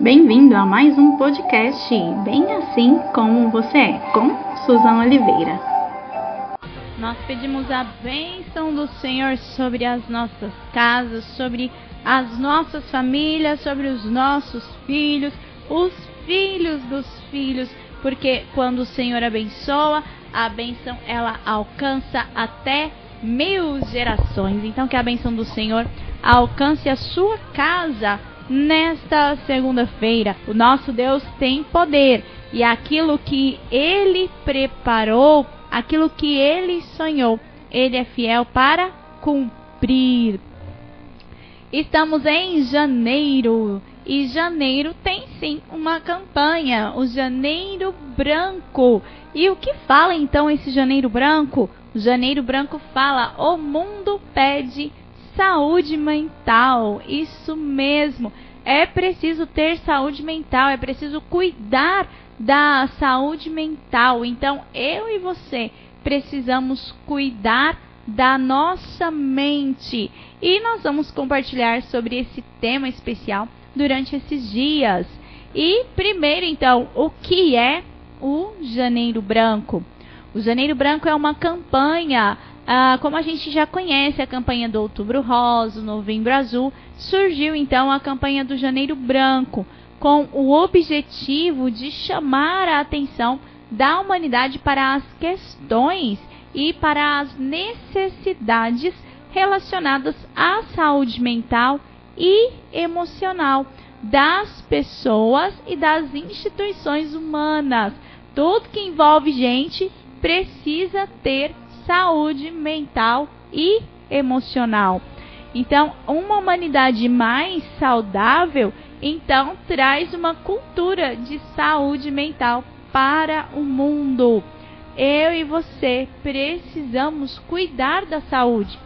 Bem-vindo a mais um podcast Bem Assim Como Você É, com Suzana Oliveira. Nós pedimos a bênção do Senhor sobre as nossas casas, sobre as nossas famílias, sobre os nossos filhos, os filhos dos filhos, porque quando o Senhor abençoa, a bênção ela alcança até mil gerações. Então que a bênção do Senhor alcance a sua casa nesta segunda-feira. O nosso Deus tem poder e aquilo que ele preparou, aquilo que ele sonhou, ele é fiel para cumprir. Estamos em janeiro e janeiro tem sim uma campanha, o Janeiro Branco. E o que fala então esse Janeiro Branco? O Janeiro Branco fala: o mundo pede saúde mental. Isso mesmo. É preciso ter saúde mental, é preciso cuidar da saúde mental. Então, eu e você precisamos cuidar da nossa mente. E nós vamos compartilhar sobre esse tema especial durante esses dias. E primeiro, então, o que é o Janeiro Branco? O Janeiro Branco é uma campanha ah, como a gente já conhece a campanha do Outubro Rosa, Novembro Azul, surgiu então a campanha do Janeiro Branco, com o objetivo de chamar a atenção da humanidade para as questões e para as necessidades relacionadas à saúde mental e emocional das pessoas e das instituições humanas. Tudo que envolve gente precisa ter saúde mental e emocional. Então, uma humanidade mais saudável, então traz uma cultura de saúde mental para o mundo. Eu e você precisamos cuidar da saúde.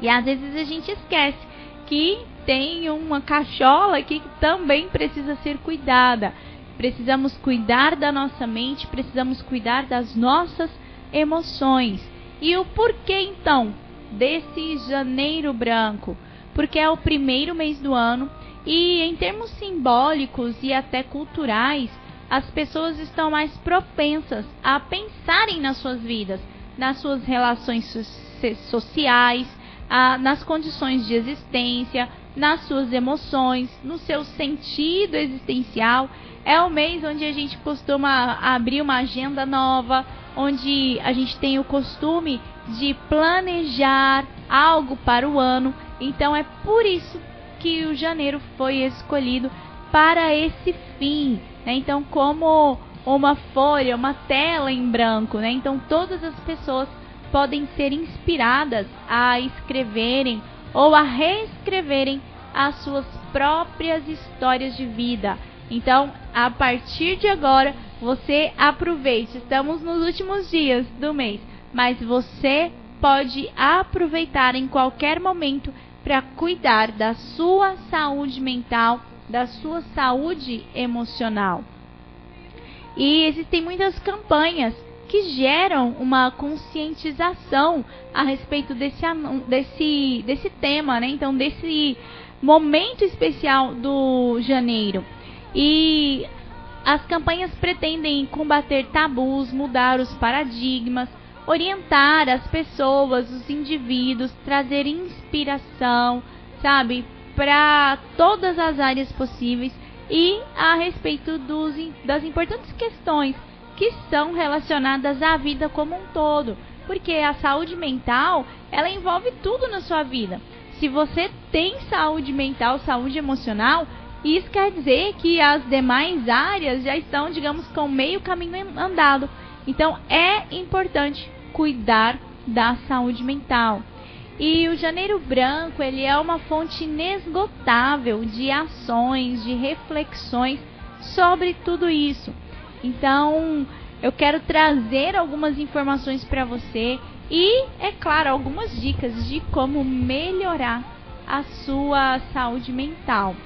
E às vezes a gente esquece que tem uma cachola que também precisa ser cuidada. Precisamos cuidar da nossa mente, precisamos cuidar das nossas emoções. E o porquê então desse janeiro branco? Porque é o primeiro mês do ano e em termos simbólicos e até culturais, as pessoas estão mais propensas a pensarem nas suas vidas, nas suas relações sociais, a, nas condições de existência, nas suas emoções, no seu sentido existencial. É o mês onde a gente costuma abrir uma agenda nova, onde a gente tem o costume de planejar algo para o ano. Então é por isso que o janeiro foi escolhido para esse fim. Né? Então, como uma folha, uma tela em branco, né? Então todas as pessoas podem ser inspiradas a escreverem ou a reescreverem as suas próprias histórias de vida. Então, a partir de agora, você aproveite. Estamos nos últimos dias do mês, mas você pode aproveitar em qualquer momento para cuidar da sua saúde mental, da sua saúde emocional. E existem muitas campanhas que geram uma conscientização a respeito desse, desse, desse tema, né? Então, desse momento especial do janeiro. E as campanhas pretendem combater tabus, mudar os paradigmas, orientar as pessoas, os indivíduos, trazer inspiração, sabe, para todas as áreas possíveis e a respeito dos, das importantes questões que são relacionadas à vida como um todo, porque a saúde mental, ela envolve tudo na sua vida. Se você tem saúde mental, saúde emocional, isso quer dizer que as demais áreas já estão, digamos, com meio caminho andado. Então é importante cuidar da saúde mental. E o Janeiro Branco, ele é uma fonte inesgotável de ações, de reflexões sobre tudo isso. Então, eu quero trazer algumas informações para você e, é claro, algumas dicas de como melhorar a sua saúde mental.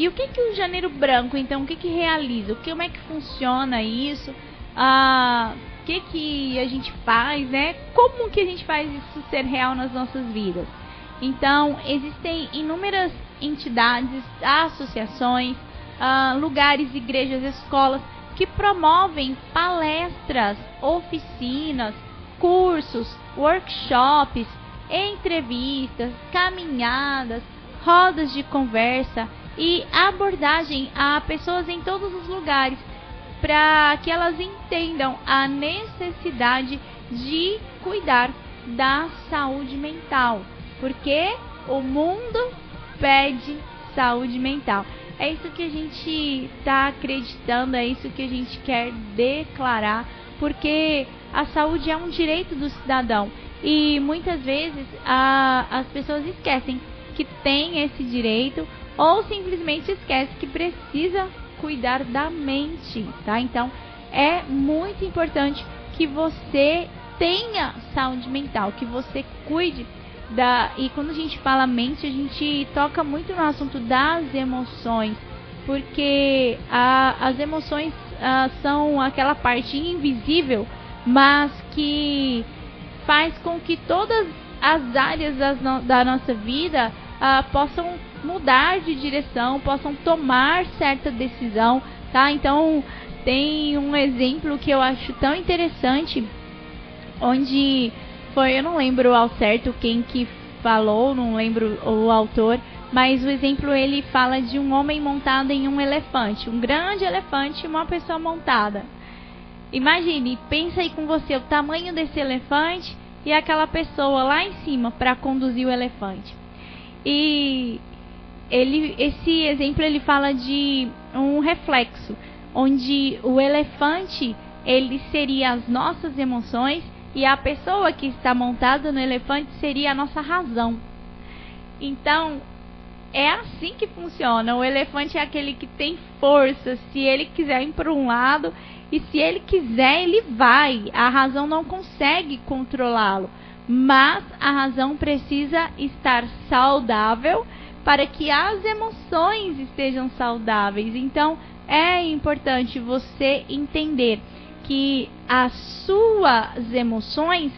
E o que que o Janeiro Branco, então, o que que realiza? Como é que funciona isso? Ah, o que que a gente faz, né? Como que a gente faz isso ser real nas nossas vidas? Então, existem inúmeras entidades, associações, uh, lugares, igrejas, escolas que promovem palestras, oficinas, cursos, workshops, entrevistas, caminhadas, rodas de conversa e abordagem a pessoas em todos os lugares para que elas entendam a necessidade de cuidar da saúde mental, porque o mundo pede saúde mental. É isso que a gente está acreditando, é isso que a gente quer declarar, porque a saúde é um direito do cidadão e muitas vezes a, as pessoas esquecem que tem esse direito ou simplesmente esquece que precisa cuidar da mente, tá? Então é muito importante que você tenha saúde mental, que você cuide da e quando a gente fala mente, a gente toca muito no assunto das emoções, porque a, as emoções a, são aquela parte invisível, mas que faz com que todas as áreas no, da nossa vida uh, possam mudar de direção, possam tomar certa decisão, tá? Então tem um exemplo que eu acho tão interessante, onde foi, eu não lembro ao certo quem que falou, não lembro o autor, mas o exemplo ele fala de um homem montado em um elefante, um grande elefante e uma pessoa montada. Imagine, pensa aí com você o tamanho desse elefante e aquela pessoa lá em cima para conduzir o elefante. E ele, esse exemplo ele fala de um reflexo, onde o elefante ele seria as nossas emoções e a pessoa que está montada no elefante seria a nossa razão. Então, é assim que funciona. O elefante é aquele que tem força. Se ele quiser ir para um lado e se ele quiser, ele vai. A razão não consegue controlá-lo. Mas a razão precisa estar saudável para que as emoções estejam saudáveis. Então, é importante você entender que as suas emoções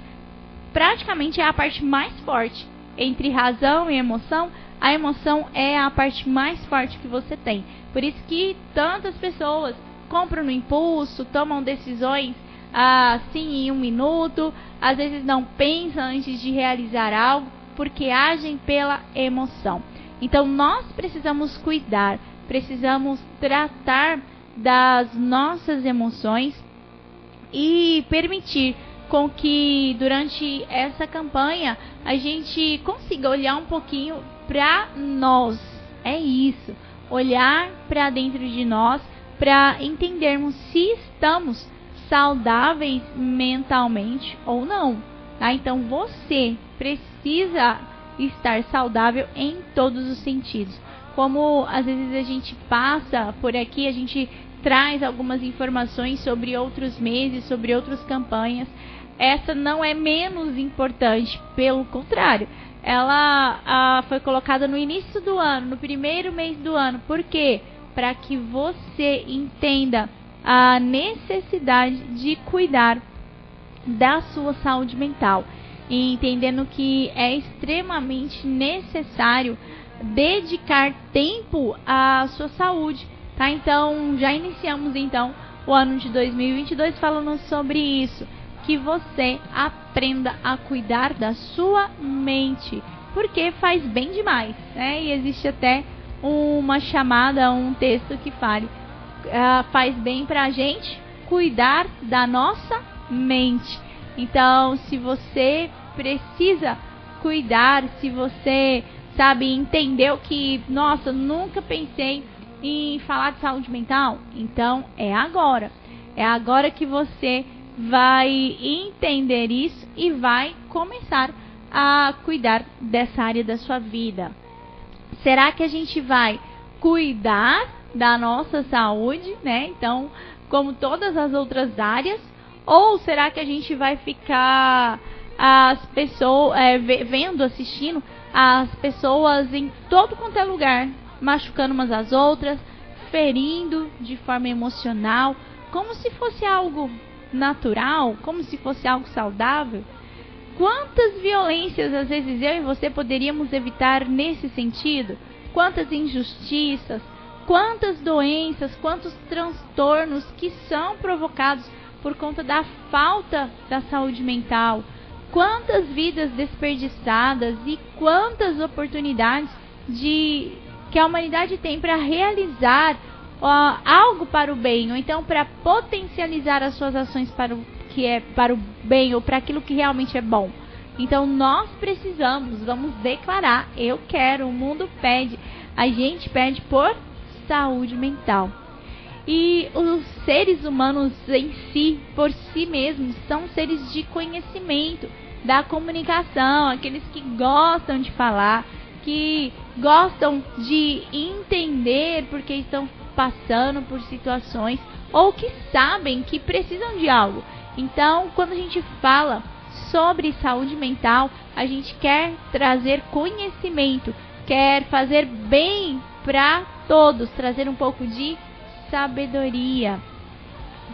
praticamente é a parte mais forte entre razão e emoção a emoção é a parte mais forte que você tem. Por isso que tantas pessoas compram no impulso, tomam decisões assim em um minuto, às vezes não pensam antes de realizar algo, porque agem pela emoção. Então nós precisamos cuidar, precisamos tratar das nossas emoções e permitir com que durante essa campanha a gente consiga olhar um pouquinho para nós. É isso, olhar para dentro de nós para entendermos se estamos saudáveis mentalmente ou não. Tá? Então você precisa estar saudável em todos os sentidos. Como às vezes a gente passa por aqui, a gente traz algumas informações sobre outros meses, sobre outras campanhas essa não é menos importante, pelo contrário, ela a, foi colocada no início do ano, no primeiro mês do ano. Por quê? Para que você entenda a necessidade de cuidar da sua saúde mental e entendendo que é extremamente necessário dedicar tempo à sua saúde, tá? Então, já iniciamos então o ano de 2022 falando sobre isso que você aprenda a cuidar da sua mente, porque faz bem demais, né? E existe até uma chamada, um texto que fale uh, faz bem pra gente cuidar da nossa mente. Então, se você precisa cuidar, se você sabe entendeu que, nossa, nunca pensei em falar de saúde mental, então é agora. É agora que você vai entender isso e vai começar a cuidar dessa área da sua vida. Será que a gente vai cuidar da nossa saúde, né? Então, como todas as outras áreas, ou será que a gente vai ficar as pessoas é, vendo, assistindo as pessoas em todo quanto é lugar, machucando umas às outras, ferindo de forma emocional, como se fosse algo natural, como se fosse algo saudável. Quantas violências às vezes eu e você poderíamos evitar nesse sentido? Quantas injustiças, quantas doenças, quantos transtornos que são provocados por conta da falta da saúde mental? Quantas vidas desperdiçadas e quantas oportunidades de que a humanidade tem para realizar uh, algo para o bem, ou então para potencializar as suas ações para o que é para o bem ou para aquilo que realmente é bom. Então nós precisamos, vamos declarar, eu quero, o mundo pede, a gente pede por saúde mental. E os seres humanos em si, por si mesmos, são seres de conhecimento, da comunicação, aqueles que gostam de falar, que gostam de entender porque estão passando por situações ou que sabem que precisam de algo. Então, quando a gente fala sobre saúde mental, a gente quer trazer conhecimento, quer fazer bem para todos, trazer um pouco de sabedoria.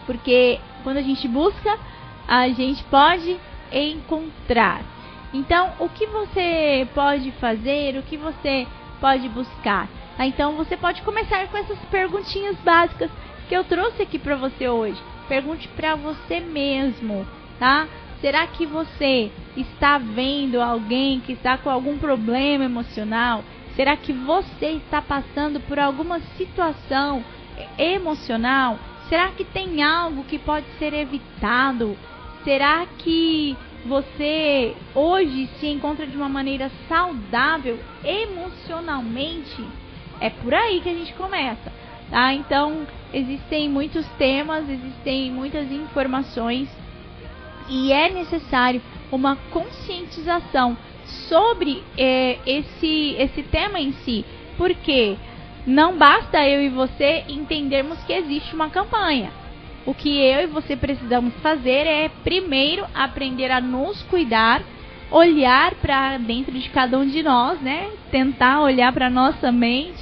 Porque quando a gente busca, a gente pode encontrar. Então, o que você pode fazer, o que você pode buscar? Tá? Então, você pode começar com essas perguntinhas básicas que eu trouxe aqui para você hoje. Pergunte para você mesmo, tá? Será que você está vendo alguém que está com algum problema emocional? Será que você está passando por alguma situação emocional? Será que tem algo que pode ser evitado? Será que você hoje se encontra de uma maneira saudável emocionalmente? É por aí que a gente começa, tá? Então, existem muitos temas, existem muitas informações e é necessário uma conscientização sobre é, esse, esse tema em si, porque não basta eu e você entendermos que existe uma campanha. O que eu e você precisamos fazer é primeiro aprender a nos cuidar, olhar para dentro de cada um de nós, né? Tentar olhar para nossa mente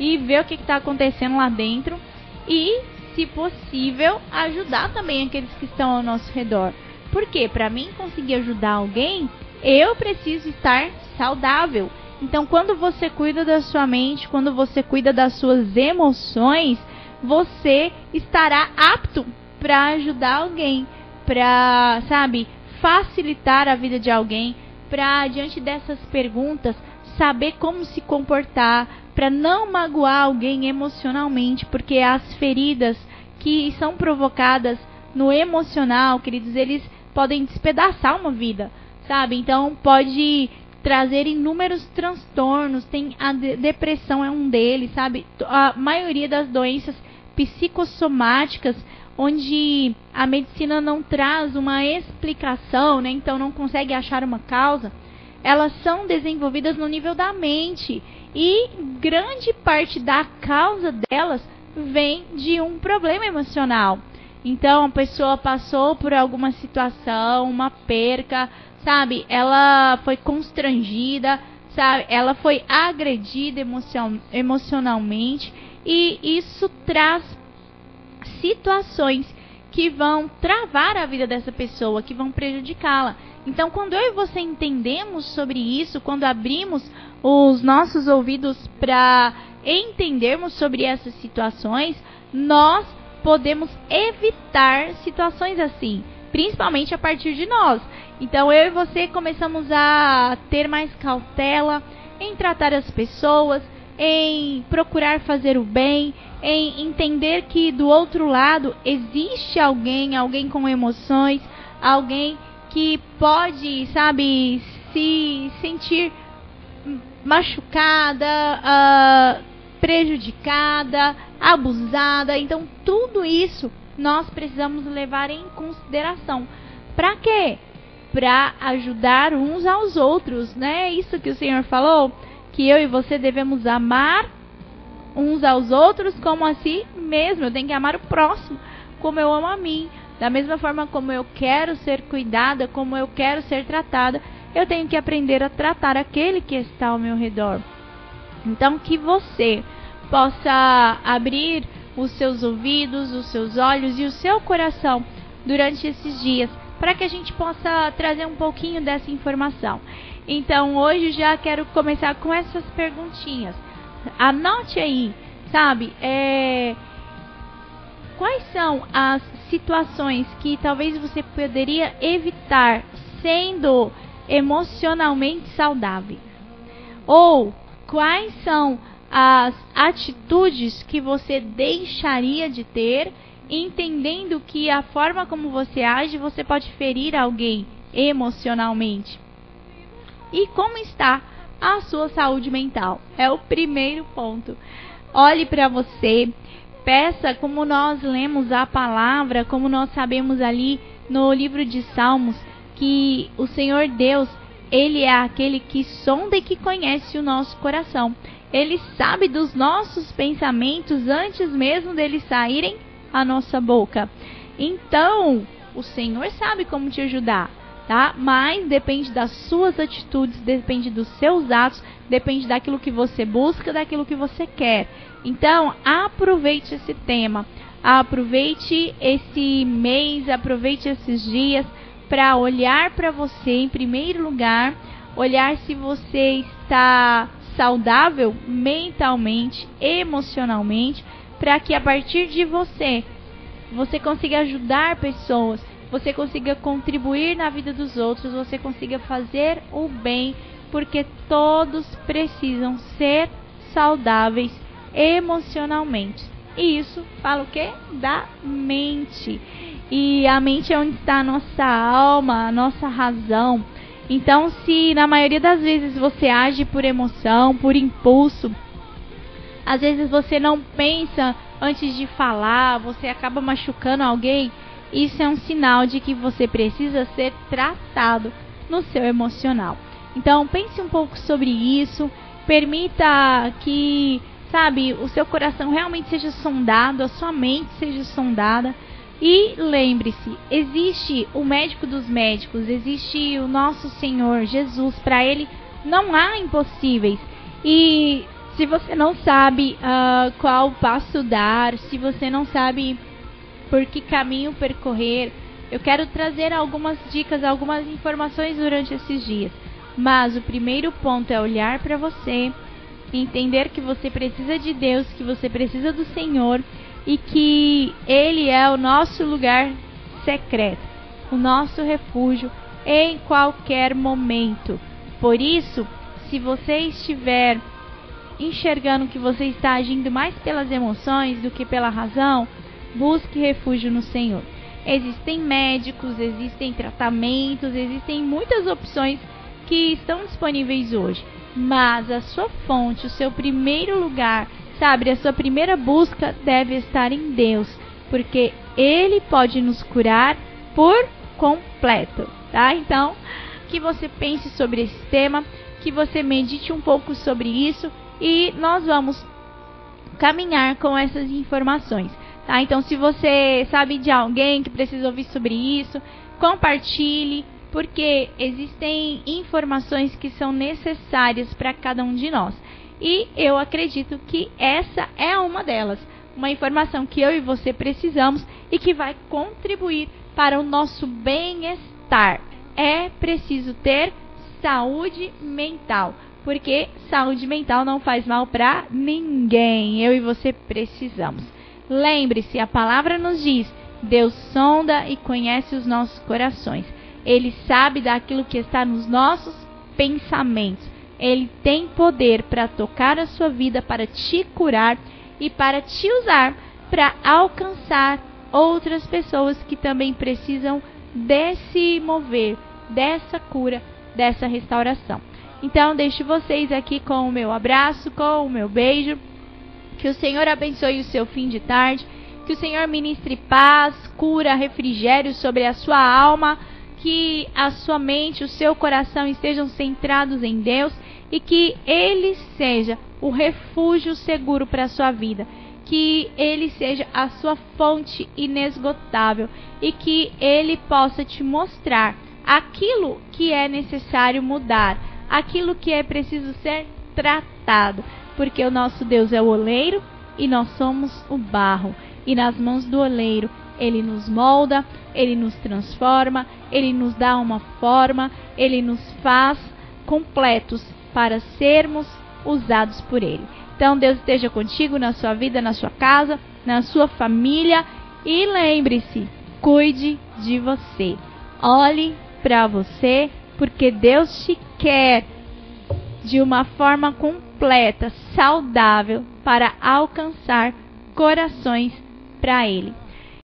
e ver o que está acontecendo lá dentro e, se possível, ajudar também aqueles que estão ao nosso redor. Porque para mim conseguir ajudar alguém, eu preciso estar saudável. Então, quando você cuida da sua mente, quando você cuida das suas emoções, você estará apto para ajudar alguém, para, sabe, facilitar a vida de alguém, para diante dessas perguntas saber como se comportar, para não magoar alguém emocionalmente, porque as feridas que são provocadas no emocional, queridos, eles podem despedaçar uma vida, sabe? Então pode trazer inúmeros transtornos, tem a de depressão é um deles, sabe? A maioria das doenças psicossomáticas onde a medicina não traz uma explicação, né? Então não consegue achar uma causa, elas são desenvolvidas no nível da mente e grande parte da causa delas vem de um problema emocional. Então a pessoa passou por alguma situação, uma perca, sabe? Ela foi constrangida, sabe? Ela foi agredida emocion emocionalmente e isso traz situações que vão travar a vida dessa pessoa, que vão prejudicá-la. Então, quando eu e você entendemos sobre isso, quando abrimos os nossos ouvidos para entendermos sobre essas situações, nós podemos evitar situações assim, principalmente a partir de nós. Então, eu e você começamos a ter mais cautela em tratar as pessoas, em procurar fazer o bem, em entender que do outro lado existe alguém, alguém com emoções, alguém que pode, sabe, se sentir machucada, uh, prejudicada, abusada. Então, tudo isso nós precisamos levar em consideração. Para quê? Para ajudar uns aos outros, né? Isso que o Senhor falou que eu e você devemos amar uns aos outros como a si mesmo. Eu tenho que amar o próximo como eu amo a mim. Da mesma forma como eu quero ser cuidada, como eu quero ser tratada, eu tenho que aprender a tratar aquele que está ao meu redor. Então, que você possa abrir os seus ouvidos, os seus olhos e o seu coração durante esses dias para que a gente possa trazer um pouquinho dessa informação. Então, hoje já quero começar com essas perguntinhas. Anote aí, sabe? É, quais são as situações que talvez você poderia evitar sendo emocionalmente saudável? Ou quais são as atitudes que você deixaria de ter, entendendo que a forma como você age você pode ferir alguém emocionalmente? E como está a sua saúde mental? É o primeiro ponto. Olhe para você, peça como nós lemos a palavra, como nós sabemos ali no livro de Salmos, que o Senhor Deus, ele é aquele que sonda e que conhece o nosso coração. Ele sabe dos nossos pensamentos antes mesmo deles saírem à nossa boca. Então, o Senhor sabe como te ajudar tá? Mas depende das suas atitudes, depende dos seus atos, depende daquilo que você busca, daquilo que você quer. Então, aproveite esse tema, aproveite esse mês, aproveite esses dias para olhar para você em primeiro lugar, olhar se você está saudável mentalmente, emocionalmente, para que a partir de você você consiga ajudar pessoas, você consiga contribuir na vida dos outros, você consiga fazer o bem, porque todos precisam ser saudáveis emocionalmente. E isso fala o que? Da mente. E a mente é onde está a nossa alma, a nossa razão. Então, se na maioria das vezes você age por emoção, por impulso, às vezes você não pensa antes de falar, você acaba machucando alguém, isso é um sinal de que você precisa ser tratado no seu emocional. Então pense um pouco sobre isso, permita que, sabe, o seu coração realmente seja sondado, a sua mente seja sondada. E lembre-se, existe o médico dos médicos, existe o nosso Senhor Jesus, para ele não há impossíveis. E se você não sabe uh, qual passo dar, se você não sabe por que caminho percorrer. Eu quero trazer algumas dicas, algumas informações durante esses dias. Mas o primeiro ponto é olhar para você, entender que você precisa de Deus, que você precisa do Senhor e que Ele é o nosso lugar secreto, o nosso refúgio em qualquer momento. Por isso, se você estiver enxergando que você está agindo mais pelas emoções do que pela razão, busque refúgio no Senhor. Existem médicos, existem tratamentos, existem muitas opções que estão disponíveis hoje. Mas a sua fonte, o seu primeiro lugar, sabe, a sua primeira busca deve estar em Deus, porque Ele pode nos curar por completo, tá? Então, que você pense sobre esse tema, que você medite um pouco sobre isso e nós vamos caminhar com essas informações. Tá? Então, se você sabe de alguém que precisa ouvir sobre isso, compartilhe, porque existem informações que são necessárias para cada um de nós. E eu acredito que essa é uma delas. Uma informação que eu e você precisamos e que vai contribuir para o nosso bem-estar. É preciso ter saúde mental, porque saúde mental não faz mal para ninguém. Eu e você precisamos. Lembre-se, a palavra nos diz: Deus sonda e conhece os nossos corações. Ele sabe daquilo que está nos nossos pensamentos. Ele tem poder para tocar a sua vida, para te curar e para te usar para alcançar outras pessoas que também precisam desse mover, dessa cura, dessa restauração. Então, deixo vocês aqui com o meu abraço, com o meu beijo. Que o Senhor abençoe o seu fim de tarde. Que o Senhor ministre paz, cura, refrigério sobre a sua alma. Que a sua mente, o seu coração estejam centrados em Deus e que Ele seja o refúgio seguro para a sua vida. Que Ele seja a sua fonte inesgotável e que Ele possa te mostrar aquilo que é necessário mudar, aquilo que é preciso ser tratado porque o nosso Deus é o oleiro e nós somos o barro, e nas mãos do oleiro Ele nos molda, ele nos transforma, ele nos dá uma forma, ele nos faz completos para sermos usados por ele. Então Deus esteja contigo na sua vida, na sua casa, na sua família e lembre-se, cuide de você. Olhe para você, porque Deus te quer de uma forma completa, saudável, para alcançar corações para Ele.